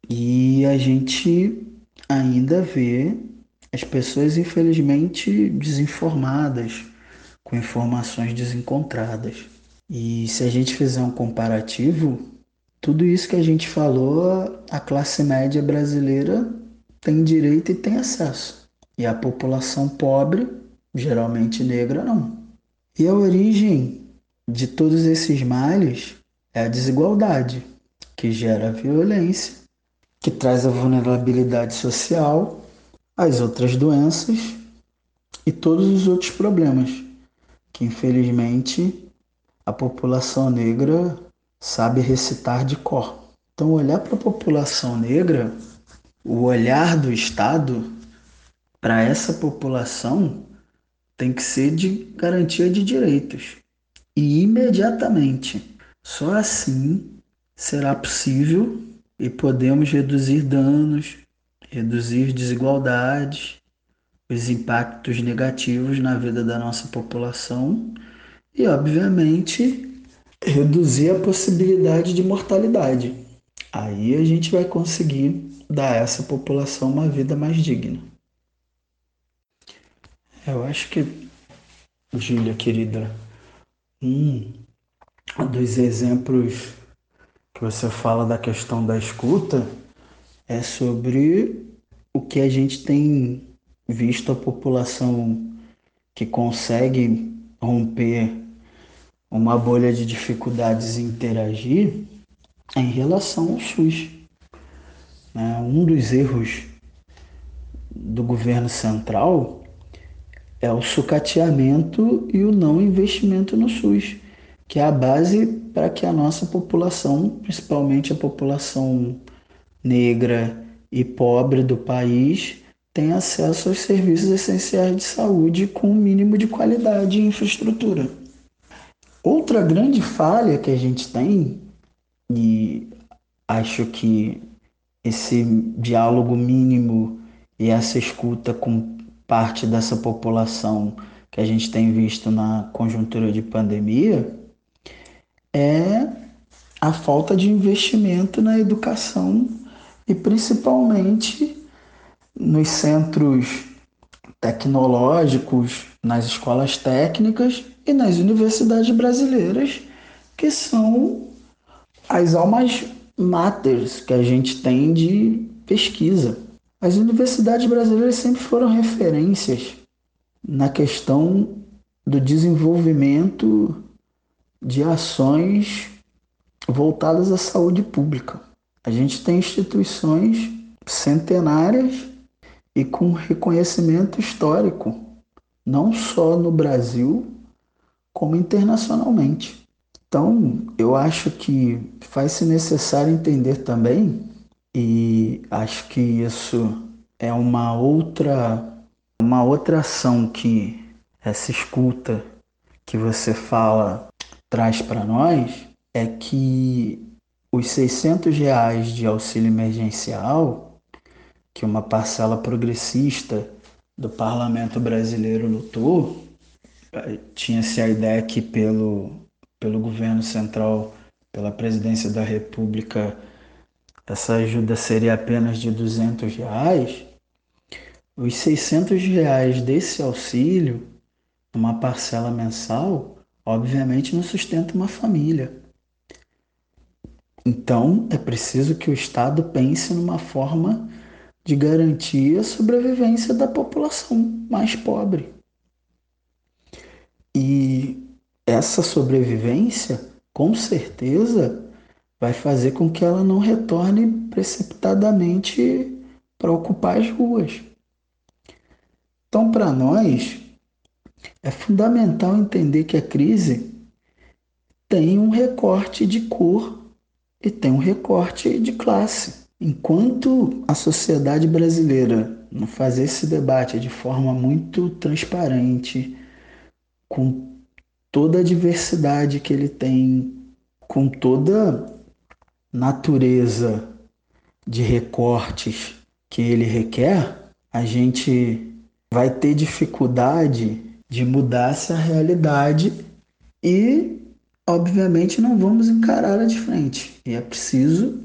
e a gente ainda vê as pessoas, infelizmente, desinformadas, com informações desencontradas. E se a gente fizer um comparativo, tudo isso que a gente falou, a classe média brasileira tem direito e tem acesso. E a população pobre, geralmente negra, não. E a origem de todos esses males é a desigualdade, que gera violência que traz a vulnerabilidade social, as outras doenças e todos os outros problemas que infelizmente a população negra sabe recitar de cor. Então, olhar para a população negra, o olhar do Estado para essa população tem que ser de garantia de direitos e imediatamente. Só assim será possível e podemos reduzir danos, reduzir desigualdades, os impactos negativos na vida da nossa população e, obviamente, reduzir a possibilidade de mortalidade. Aí a gente vai conseguir dar a essa população uma vida mais digna. Eu acho que, Júlia, querida, um dos exemplos que você fala da questão da escuta é sobre o que a gente tem visto a população que consegue romper uma bolha de dificuldades em interagir em relação ao SUS. Né? Um dos erros do governo central é o sucateamento e o não investimento no SUS que é a base para que a nossa população, principalmente a população negra e pobre do país, tenha acesso aos serviços essenciais de saúde com um mínimo de qualidade e infraestrutura. Outra grande falha que a gente tem, e acho que esse diálogo mínimo e essa escuta com parte dessa população que a gente tem visto na conjuntura de pandemia, é a falta de investimento na educação e principalmente nos centros tecnológicos, nas escolas técnicas e nas universidades brasileiras, que são as almas máteres que a gente tem de pesquisa. As universidades brasileiras sempre foram referências na questão do desenvolvimento de ações voltadas à saúde pública. A gente tem instituições centenárias e com reconhecimento histórico, não só no Brasil, como internacionalmente. Então, eu acho que faz-se necessário entender também e acho que isso é uma outra uma outra ação que essa escuta que você fala traz para nós é que os 600 reais de auxílio emergencial que uma parcela progressista do parlamento brasileiro lutou, tinha-se a ideia que pelo, pelo governo central, pela presidência da república, essa ajuda seria apenas de 200 reais, os 600 reais desse auxílio, uma parcela mensal, obviamente não sustenta uma família. Então, é preciso que o Estado pense numa forma de garantir a sobrevivência da população mais pobre. E essa sobrevivência, com certeza, vai fazer com que ela não retorne precipitadamente para ocupar as ruas. Então, para nós, é fundamental entender que a crise tem um recorte de cor e tem um recorte de classe. Enquanto a sociedade brasileira não fazer esse debate de forma muito transparente, com toda a diversidade que ele tem, com toda natureza de recortes que ele requer, a gente vai ter dificuldade de mudar essa realidade e, obviamente, não vamos encará-la de frente. E é preciso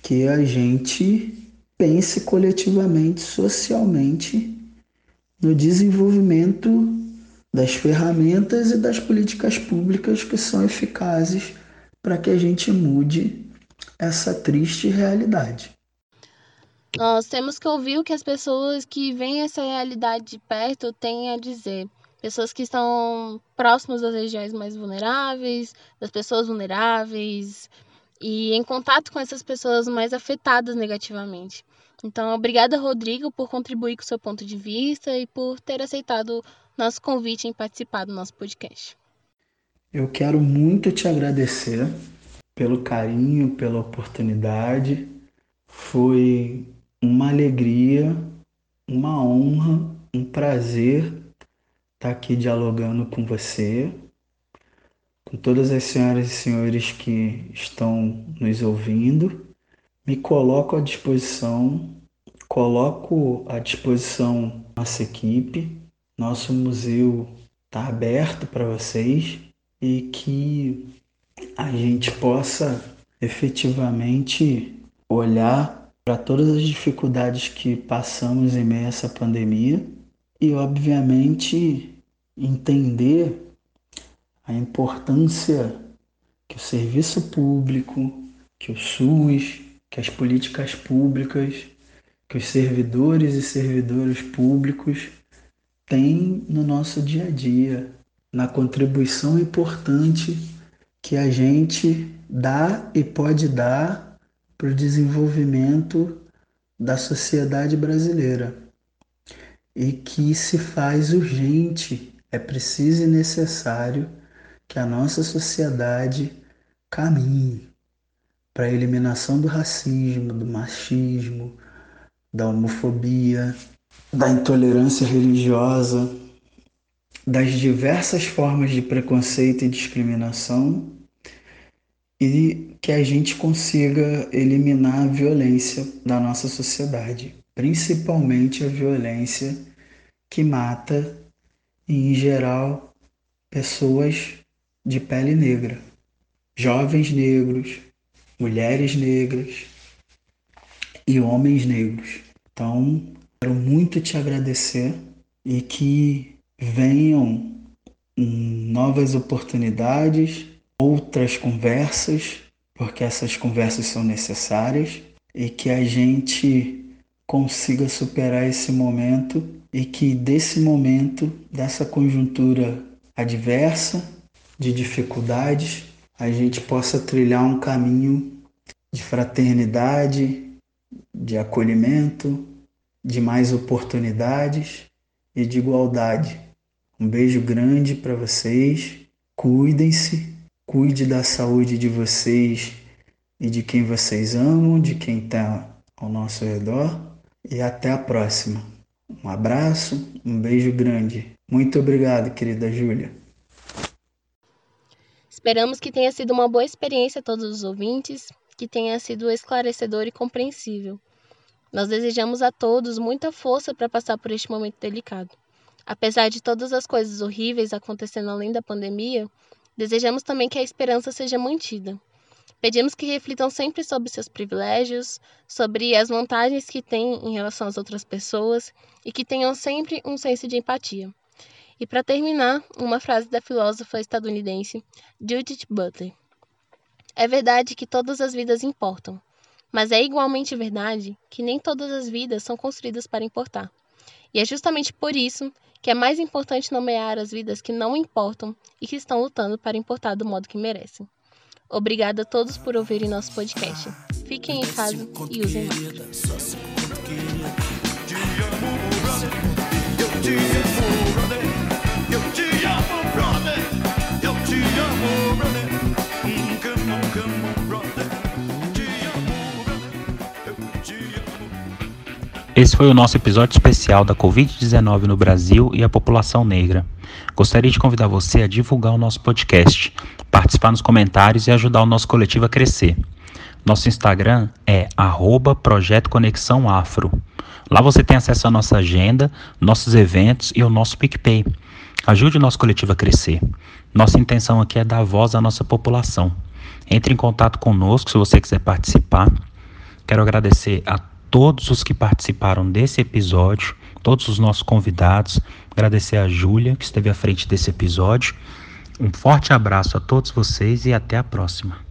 que a gente pense coletivamente, socialmente, no desenvolvimento das ferramentas e das políticas públicas que são eficazes para que a gente mude essa triste realidade. Nós temos que ouvir o que as pessoas que veem essa realidade de perto têm a dizer. Pessoas que estão próximas das regiões mais vulneráveis, das pessoas vulneráveis, e em contato com essas pessoas mais afetadas negativamente. Então, obrigada, Rodrigo, por contribuir com o seu ponto de vista e por ter aceitado nosso convite em participar do nosso podcast. Eu quero muito te agradecer pelo carinho, pela oportunidade. Foi uma alegria, uma honra, um prazer estar aqui dialogando com você com todas as senhoras e senhores que estão nos ouvindo. Me coloco à disposição, coloco à disposição nossa equipe. Nosso museu está aberto para vocês e que a gente possa efetivamente olhar para todas as dificuldades que passamos em meio a essa pandemia e, obviamente, entender a importância que o serviço público, que o SUS, que as políticas públicas, que os servidores e servidoras públicos têm no nosso dia a dia, na contribuição importante que a gente dá e pode dar para o desenvolvimento da sociedade brasileira. E que se faz urgente, é preciso e necessário que a nossa sociedade caminhe para a eliminação do racismo, do machismo, da homofobia, da intolerância religiosa, das diversas formas de preconceito e discriminação e que a gente consiga eliminar a violência da nossa sociedade, principalmente a violência que mata em geral, pessoas de pele negra, jovens negros, mulheres negras e homens negros. Então, quero muito te agradecer e que venham novas oportunidades, outras conversas, porque essas conversas são necessárias e que a gente consiga superar esse momento e que desse momento, dessa conjuntura adversa, de dificuldades, a gente possa trilhar um caminho de fraternidade, de acolhimento, de mais oportunidades e de igualdade. Um beijo grande para vocês. Cuidem-se, cuide da saúde de vocês e de quem vocês amam, de quem está ao nosso redor e até a próxima. Um abraço, um beijo grande. Muito obrigado, querida Júlia. Esperamos que tenha sido uma boa experiência a todos os ouvintes, que tenha sido esclarecedor e compreensível. Nós desejamos a todos muita força para passar por este momento delicado. Apesar de todas as coisas horríveis acontecendo além da pandemia, desejamos também que a esperança seja mantida. Pedimos que reflitam sempre sobre seus privilégios, sobre as vantagens que têm em relação às outras pessoas e que tenham sempre um senso de empatia. E para terminar, uma frase da filósofa estadunidense Judith Butler. É verdade que todas as vidas importam, mas é igualmente verdade que nem todas as vidas são construídas para importar. E é justamente por isso que é mais importante nomear as vidas que não importam e que estão lutando para importar do modo que merecem. Obrigada a todos por ouvirem nosso podcast. Fiquem em casa e usem máscara. Esse foi o nosso episódio especial da Covid-19 no Brasil e a população negra. Gostaria de convidar você a divulgar o nosso podcast, participar nos comentários e ajudar o nosso coletivo a crescer. Nosso Instagram é Projeto Conexão Afro. Lá você tem acesso à nossa agenda, nossos eventos e ao nosso PicPay. Ajude o nosso coletivo a crescer. Nossa intenção aqui é dar voz à nossa população. Entre em contato conosco se você quiser participar. Quero agradecer a todos os que participaram desse episódio, todos os nossos convidados, agradecer a Júlia, que esteve à frente desse episódio. Um forte abraço a todos vocês e até a próxima.